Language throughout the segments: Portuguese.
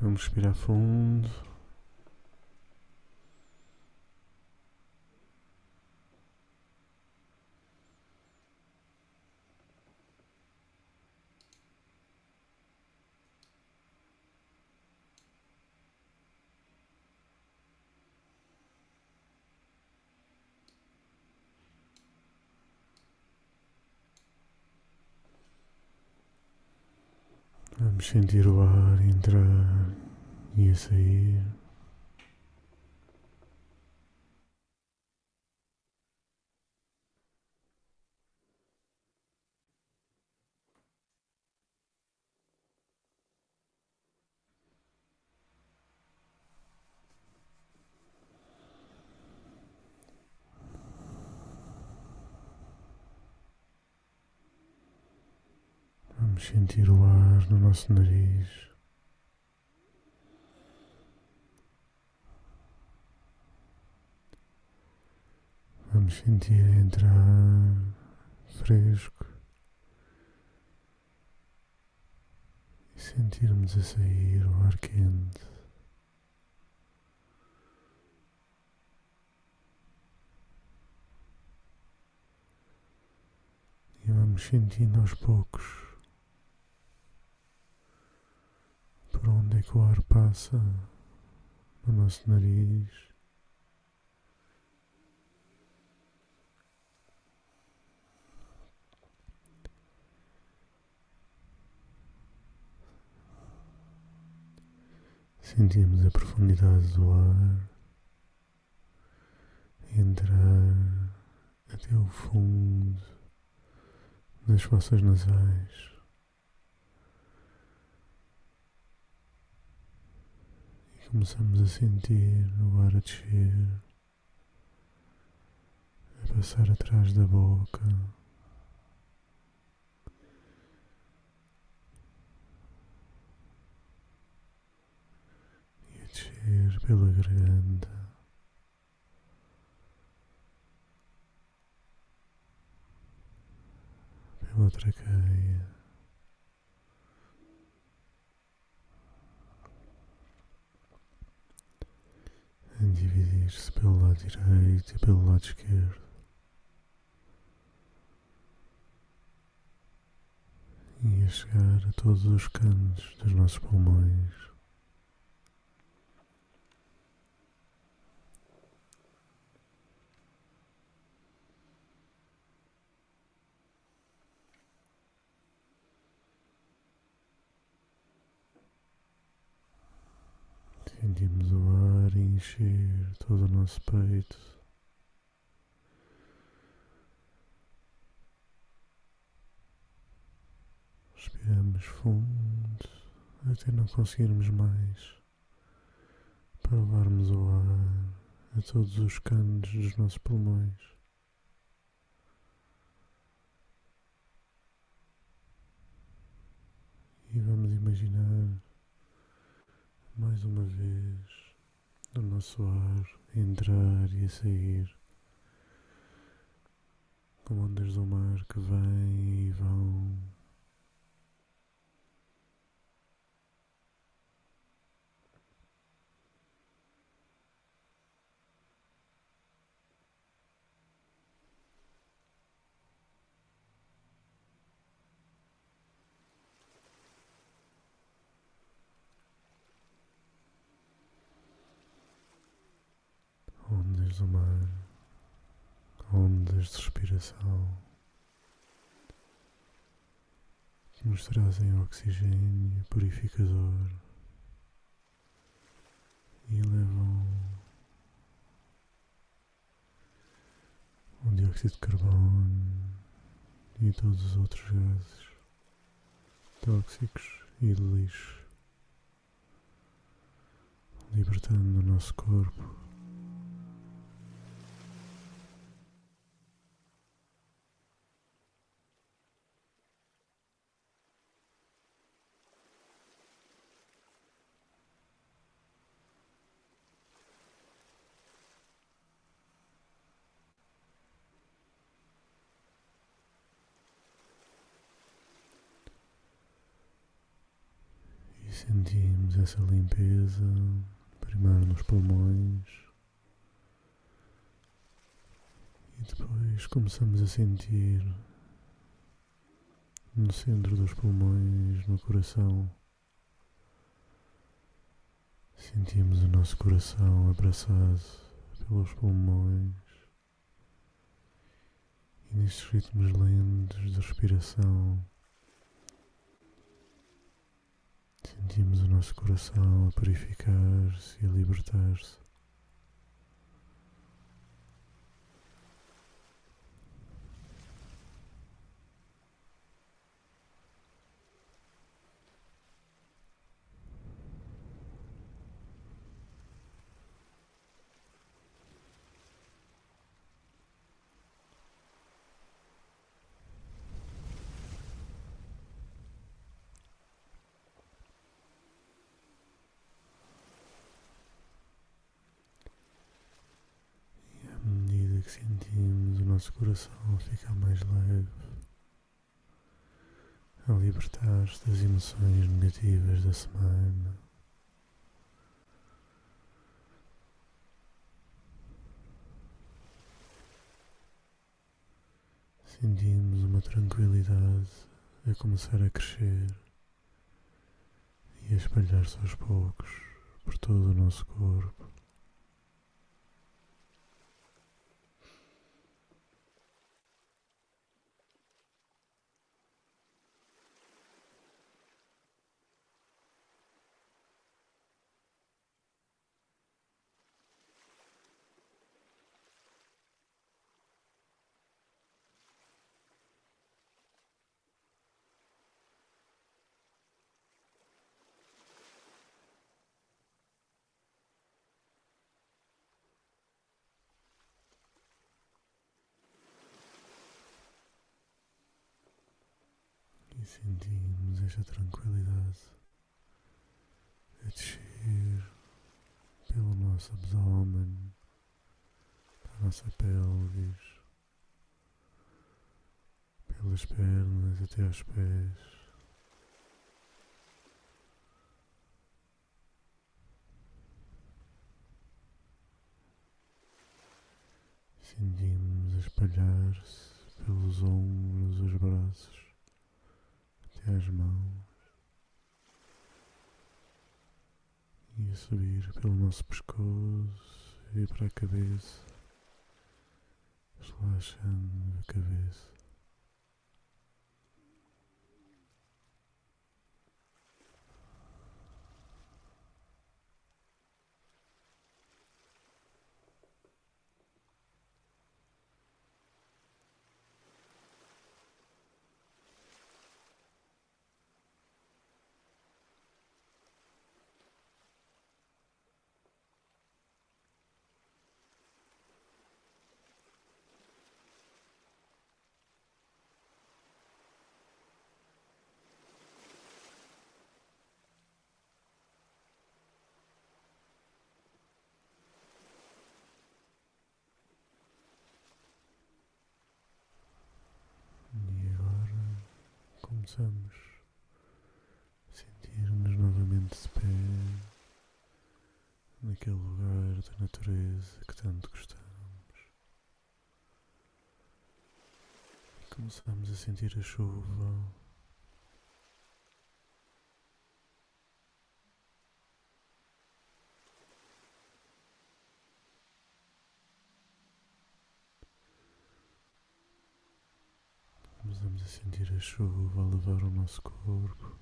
Vamos respirar fundo. Vamos sentir o ar entrar e a sair. Vamos sentir o ar no nosso nariz. Vamos sentir entrar fresco e sentirmos a sair o ar quente. E vamos sentindo aos poucos onde é que o ar passa no nosso nariz. Sentimos a profundidade do ar entrar até o fundo das fossas nasais. E começamos a sentir o ar a descer, a passar atrás da boca. e a descer pela garganta. Pela traqueia. A dividir-se pelo lado direito e pelo lado esquerdo. E a chegar a todos os cantos dos nossos pulmões. Sentimos o ar encher todo o nosso peito. Respiramos fundo até não conseguirmos mais para levarmos o ar a todos os cantos dos nossos pulmões. E vamos imaginar mais uma vez o nosso ar a entrar e a sair como ondas do mar que vêm e vão. Ondas do mar, ondas de respiração que nos trazem oxigênio purificador e levam o dióxido de carbono e todos os outros gases tóxicos e de lixo, libertando o nosso corpo sentimos essa limpeza primeiro nos pulmões e depois começamos a sentir no centro dos pulmões, no coração. Sentimos o nosso coração abraçado pelos pulmões e nestes ritmos lentos de respiração sentimos o nosso coração a purificar-se e a libertar-se. que sentimos o nosso coração ficar mais leve, a libertar-se das emoções negativas da semana. Sentimos uma tranquilidade a começar a crescer e a espalhar-se aos poucos por todo o nosso corpo. Sentimos esta tranquilidade a descer pelo nosso abdômen, a nossa pelvis, pelas pernas até aos pés. Sentimos a espalhar-se pelos ombros, os braços as mãos e a subir pelo nosso pescoço e para a cabeça, relaxando a cabeça. Começamos a sentir-nos novamente de pé naquele lugar da natureza que tanto gostamos. E começamos a sentir a chuva. Começamos a sentir a chuva levar o nosso corpo.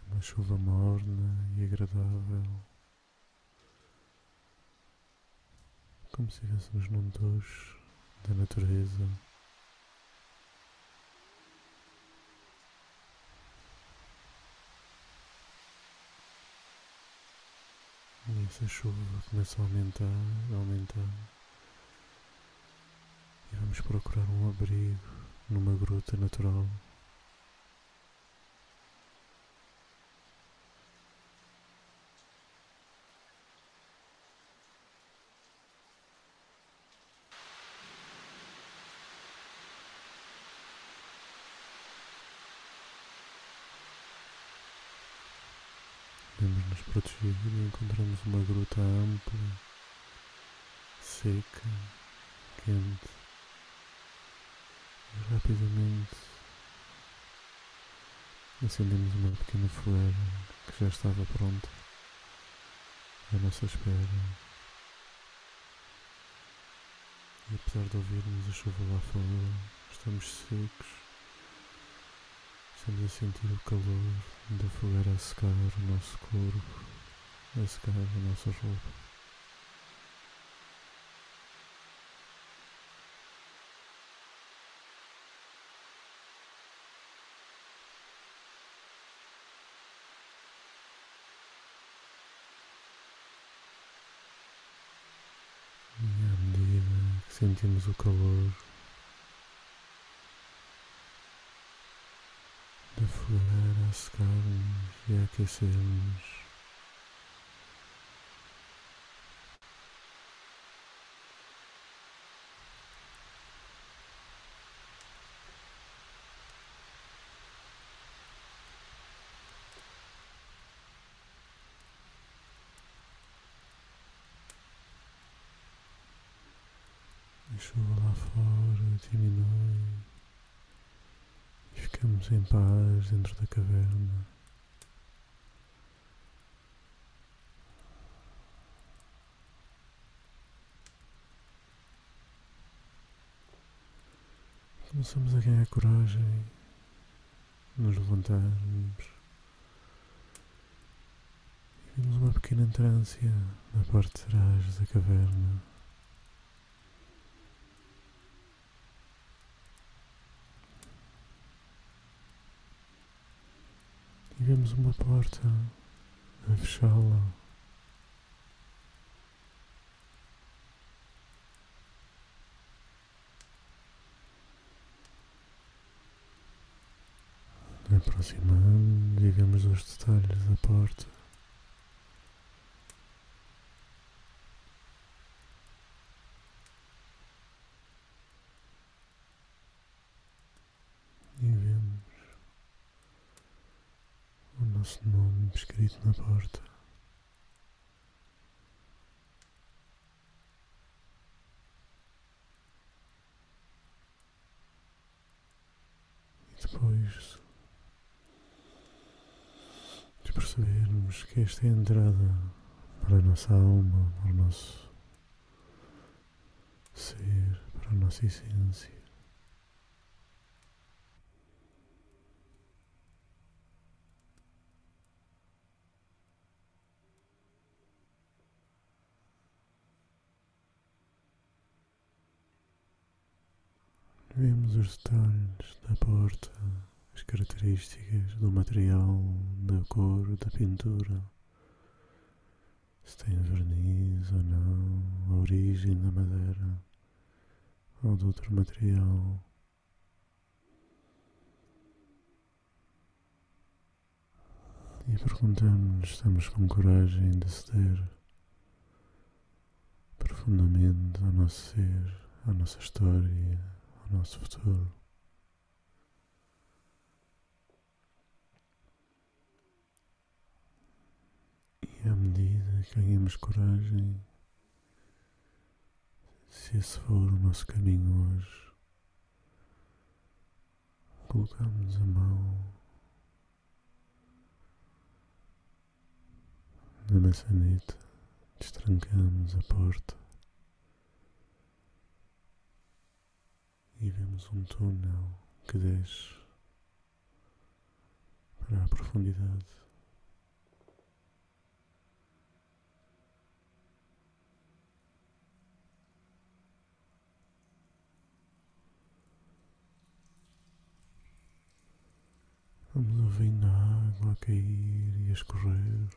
É uma chuva morna e agradável. Como se estivéssemos num duche da natureza. E essa chuva começa a aumentar, a aumentar. E vamos procurar um abrigo numa gruta natural. Nos proteger e encontramos uma gruta ampla, seca, quente. E rapidamente acendemos uma pequena fogueira que já estava pronta à nossa espera. E apesar de ouvirmos a chuva lá fora, estamos secos. Estamos a sentir o calor da fogueira a secar o nosso corpo, a secar a nossa roupa. E à medida que sentimos o calor fogueira a secar-nos e a aquecer-nos, a chuva lá fora diminui ficamos em paz dentro da caverna. Começamos a ganhar coragem, nos levantarmos e vimos uma pequena entrância na parte de trás da caverna. Vemos uma porta a fechá-la. Aproximando e vemos os detalhes da porta. E vemos o nosso nome escrito na porta. E depois de percebermos que esta é a entrada para a nossa alma, para o nosso ser, para a nossa essência. Vemos os detalhes da porta, as características do material, da cor, da pintura, se tem verniz ou não, a origem da madeira ou de outro material. E perguntamos estamos com coragem de ceder profundamente ao nosso ser, à nossa história, ao nosso futuro. E à medida que ganhamos coragem, se esse for o nosso caminho hoje, colocamos a mão na maçaneta, destrancamos a porta. E vemos um túnel que desce para a profundidade. Vamos ouvindo a água a cair e a escorrer.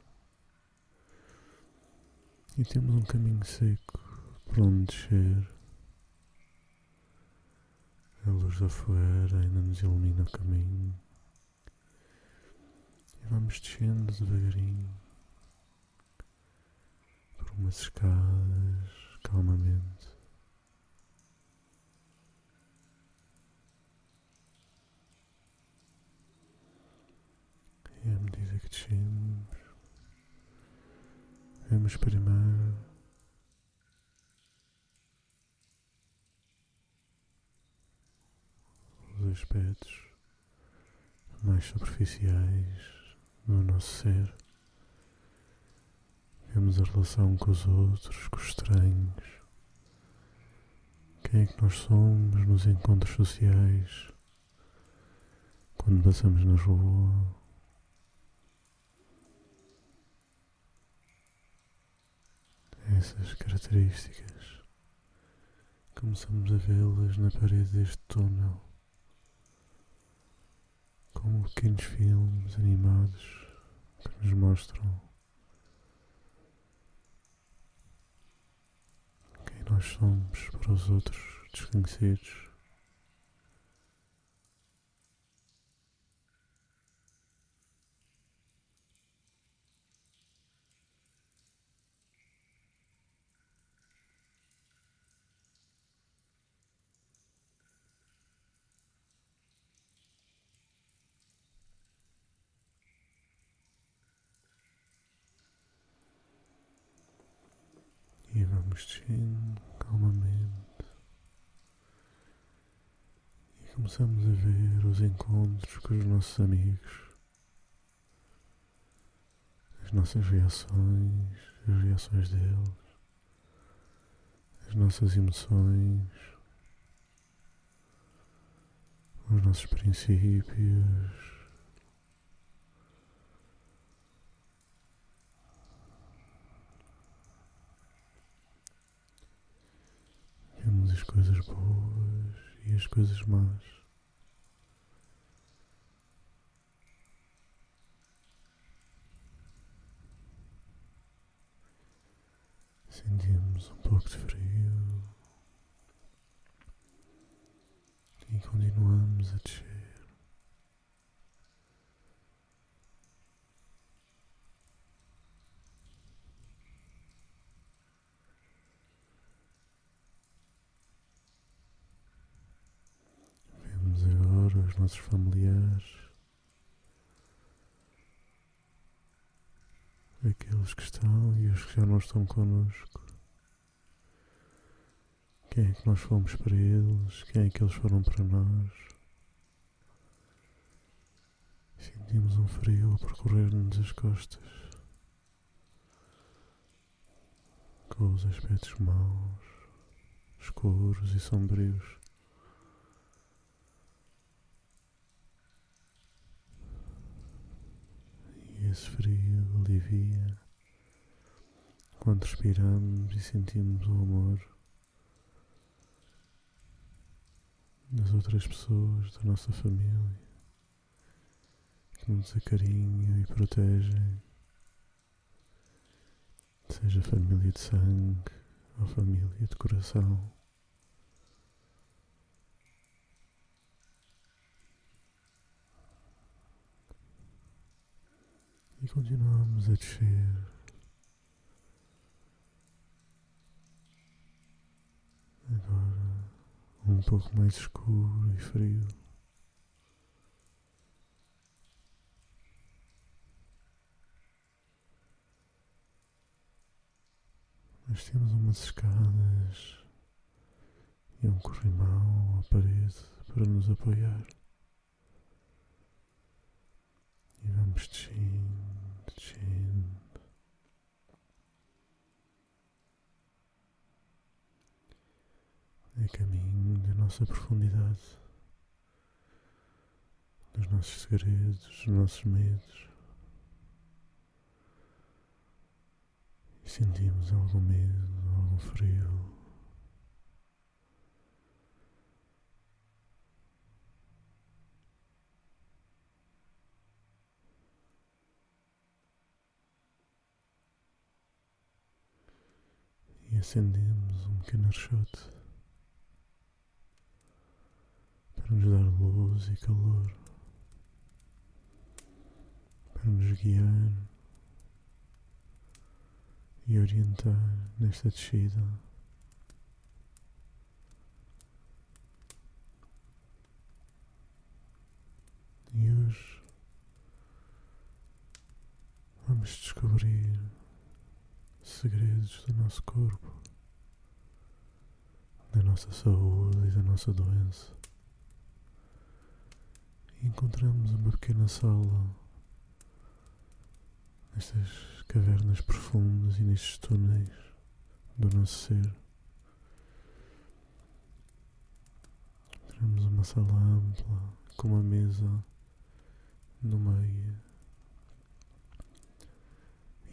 E temos um caminho seco por onde descer. A luz da fogueira ainda nos ilumina o caminho. E vamos descendo devagarinho por umas escadas, calmamente. E à medida que descemos, Vamos primeiro aspectos mais superficiais do nosso ser. Vemos a relação com os outros, com os estranhos. Quem é que nós somos nos encontros sociais? Quando passamos na rua, essas características começamos a vê-las na parede deste túnel como pequenos filmes animados que nos mostram quem nós somos para os outros desconhecidos. Descendo calmamente. E começamos a ver os encontros com os nossos amigos, as nossas reações, as reações deles, as nossas emoções, os nossos princípios. Vemos as coisas boas e as coisas más. Sentimos um pouco de frio e continuamos a descer. Vemos os nossos familiares, aqueles que estão e os que já não estão connosco. Quem é que nós fomos para eles? Quem é que eles foram para nós? Sentimos um frio a percorrer-nos as costas, com os aspectos maus, escuros e sombrios. Esse frio alivia quando respiramos e sentimos o amor das outras pessoas, da nossa família, que nos acarinham e protegem, seja família de sangue ou família de coração. E continuamos a descer. Agora um pouco mais escuro e frio. Nós temos umas escadas e um corrimão à parede para nos apoiar. E vamos descendo, Caminho da nossa profundidade, dos nossos segredos, dos nossos medos. E sentimos algum medo, algum frio. E acendemos um pequeno archote para nos dar luz e calor, para nos guiar e orientar nesta descida. E hoje vamos descobrir segredos do nosso corpo, da nossa saúde e da nossa doença. Encontramos uma pequena sala nestas cavernas profundas e nestes túneis do nosso ser. Encontramos uma sala ampla com uma mesa no meio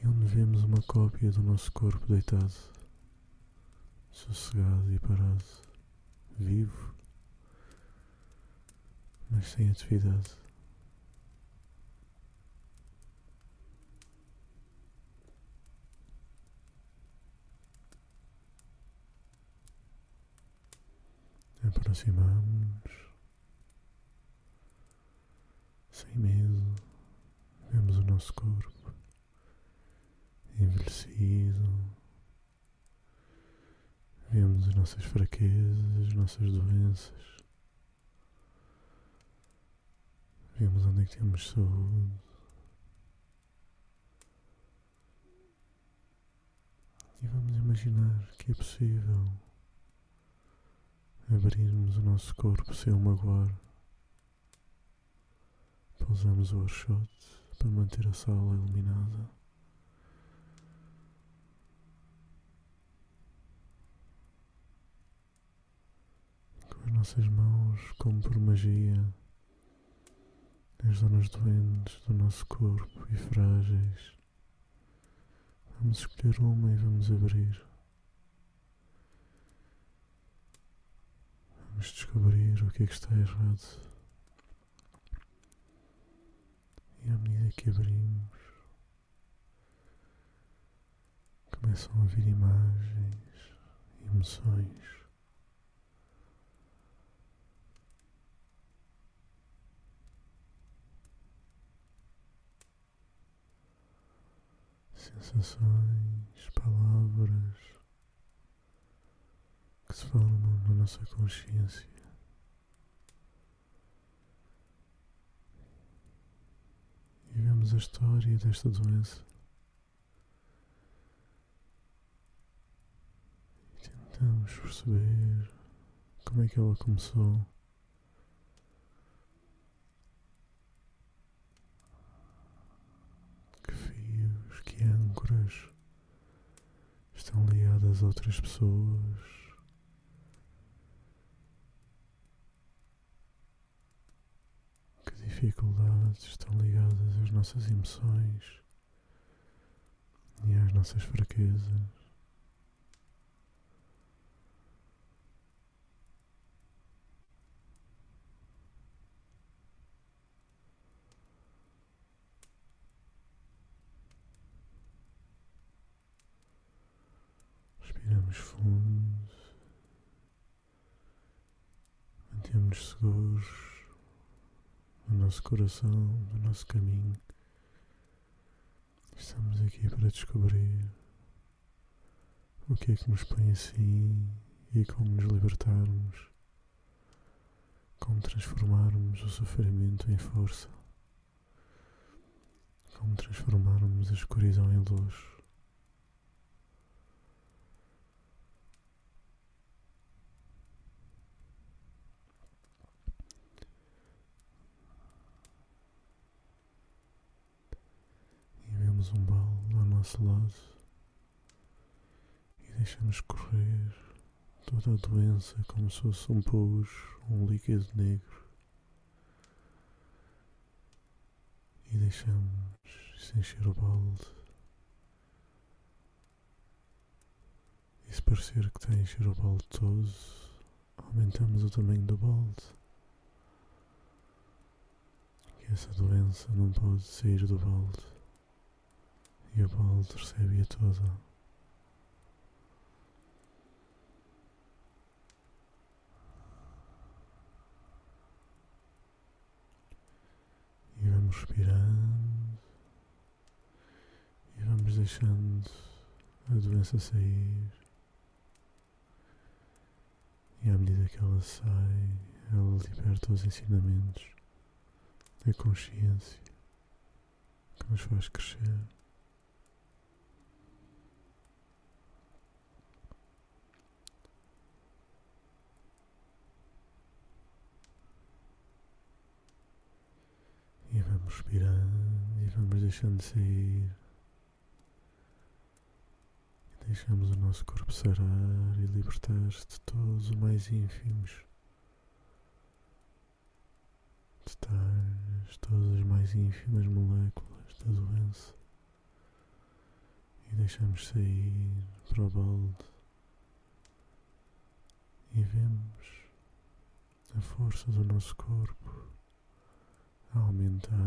e onde vemos uma cópia do nosso corpo deitado, sossegado e parado, vivo, mas sem atividade. Aproximamos sem medo, vemos o nosso corpo envelhecido, vemos as nossas fraquezas, as nossas doenças, vemos onde é que temos saúde. E vamos imaginar que é possível abrirmos o nosso corpo sem o magoar. Pousamos o archote para manter a sala iluminada. Com as nossas mãos, como por magia, as zonas doentes do nosso corpo e frágeis. Vamos escolher uma e vamos abrir. Vamos descobrir o que é que está errado. E à medida que abrimos, começam a vir imagens, emoções. Sensações, palavras que se formam na nossa consciência. E vemos a história desta doença. E tentamos perceber como é que ela começou. Que fios, que âncoras estão ligadas a outras pessoas. Que dificuldades estão ligadas às nossas emoções e às nossas fraquezas. Respiramos fundo, mantemos-nos seguros no nosso coração, no nosso caminho. Estamos aqui para descobrir o que é que nos põe assim e como nos libertarmos, como transformarmos o sofrimento em força, como transformarmos a escuridão em luz. E vemos um balde ao nosso lado e deixamos correr toda a doença como se fosse um pus, um líquido negro. E deixamos se encher o balde. E se parecer que está a encher o balde todo, aumentamos o tamanho do balde. Que essa doença não pode sair do balde. E o balde recebe-a toda. E vamos respirando e vamos deixando a doença sair. E à medida que ela sai, ela liberta os ensinamentos, a consciência que nos faz crescer. Vamos respirando e vamos deixando de sair. E deixamos o nosso corpo sarar e libertar-se de todos os mais ínfimos detalhes, todas as mais ínfimas moléculas da doença. E deixamos sair para o balde. E vemos a força do nosso corpo a aumentar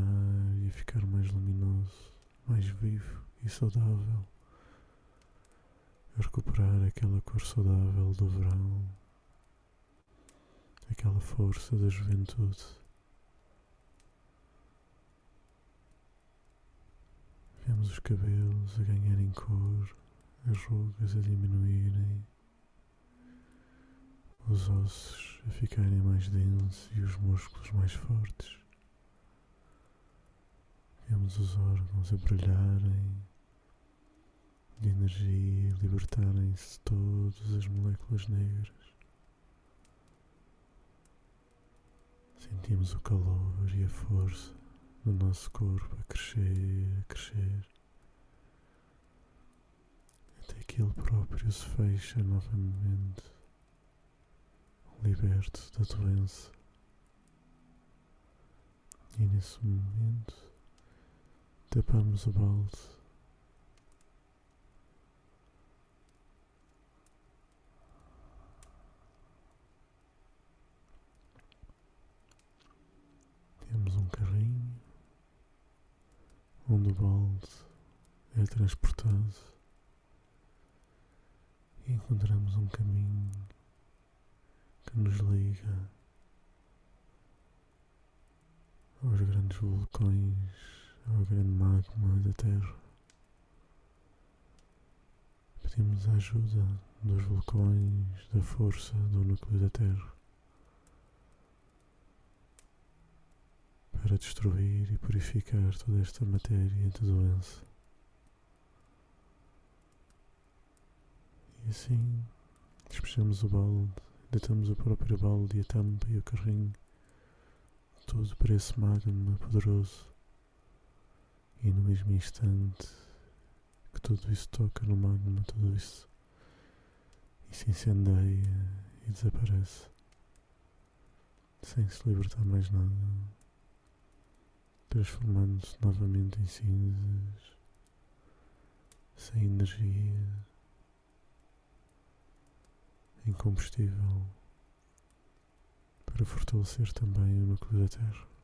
e a ficar mais luminoso, mais vivo e saudável, a recuperar aquela cor saudável do verão, aquela força da juventude. Vemos os cabelos a ganharem cor, as rugas a diminuírem, os ossos a ficarem mais densos e os músculos mais fortes. Vemos os órgãos a brilharem de energia libertarem-se todas as moléculas negras. Sentimos o calor e a força no nosso corpo a crescer, a crescer, até que ele próprio se fecha novamente, liberto da doença. E nesse momento tapamos o balde. Temos um carrinho onde o balde é transportado e encontramos um caminho que nos liga aos grandes vulcões ao grande magma da Terra. Pedimos a ajuda dos vulcões, da força do núcleo da Terra para destruir e purificar toda esta matéria de doença. E assim despejamos o balde, deitamos o próprio balde e a tampa e o carrinho, tudo para esse magma poderoso e no mesmo instante que tudo isso toca no magma, tudo isso se incendeia e desaparece sem se libertar mais nada, transformando-se novamente em cinzas, sem energia, em combustível para fortalecer também o núcleo da Terra.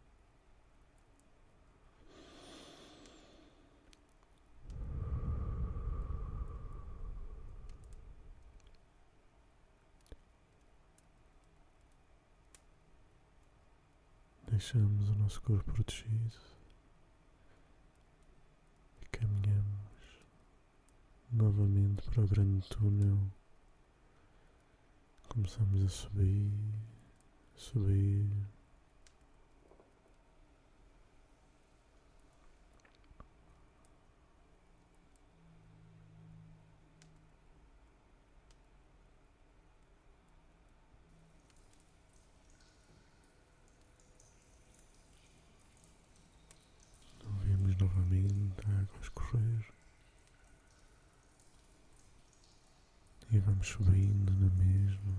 Deixamos o nosso corpo protegido e caminhamos novamente para o grande túnel. Começamos a subir, subir. novamente a água a escorrer e vamos subindo na mesma.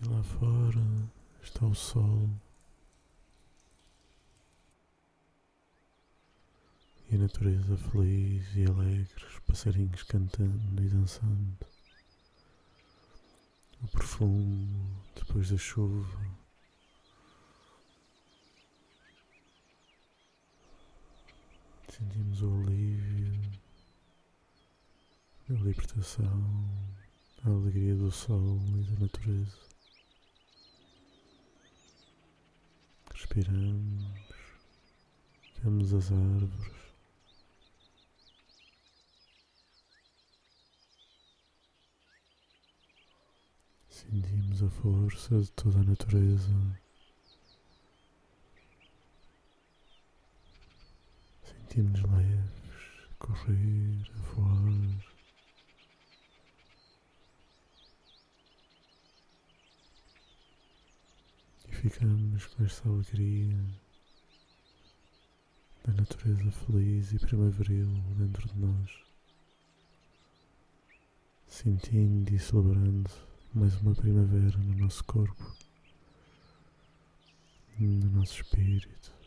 E lá fora está o sol e a natureza feliz e alegre, os passarinhos cantando e dançando o perfume depois da chuva. Sentimos o alívio, a libertação, a alegria do sol e da natureza. Respiramos, vemos as árvores. Sentimos a força de toda a natureza. sentimos leves correr afora. E ficamos com esta alegria da natureza feliz e primaveril dentro de nós, sentindo e celebrando mais uma primavera no nosso corpo, no nosso espírito.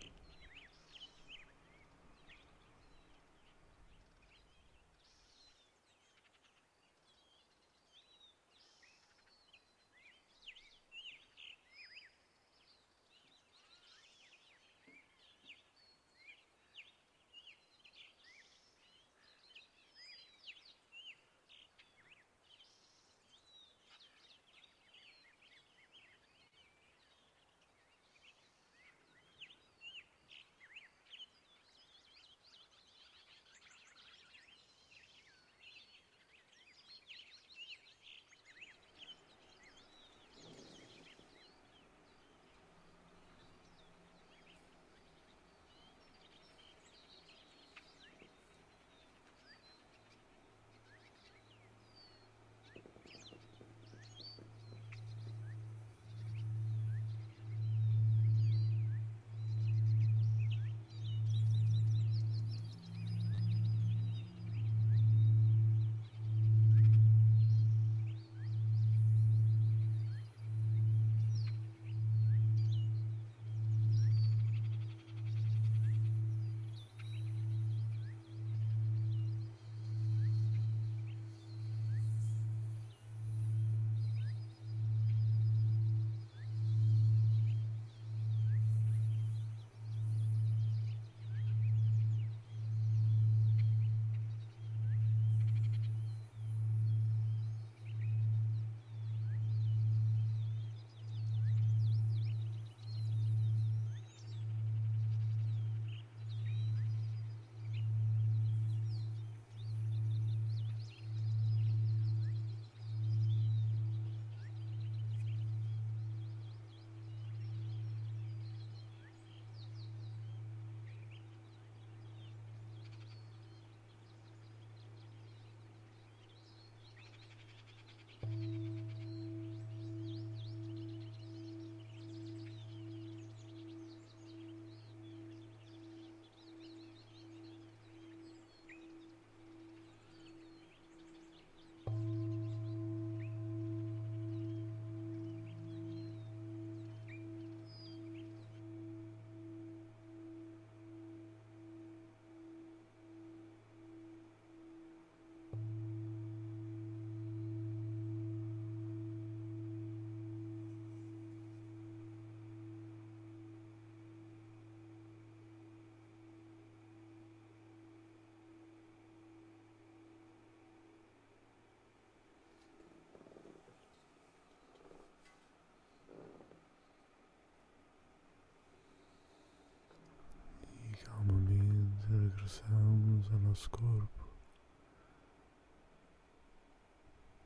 Nosso corpo.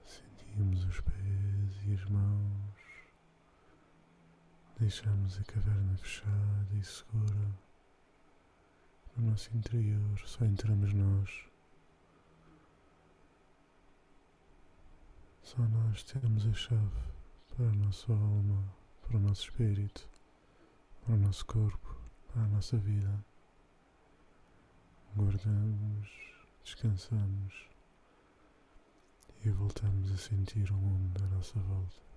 Sentimos os pés e as mãos. Deixamos a caverna fechada e segura. No nosso interior só entramos nós. Só nós temos a chave para a nossa alma, para o nosso espírito, para o nosso corpo, para a nossa vida guardamos, descansamos e voltamos a sentir o mundo à nossa volta.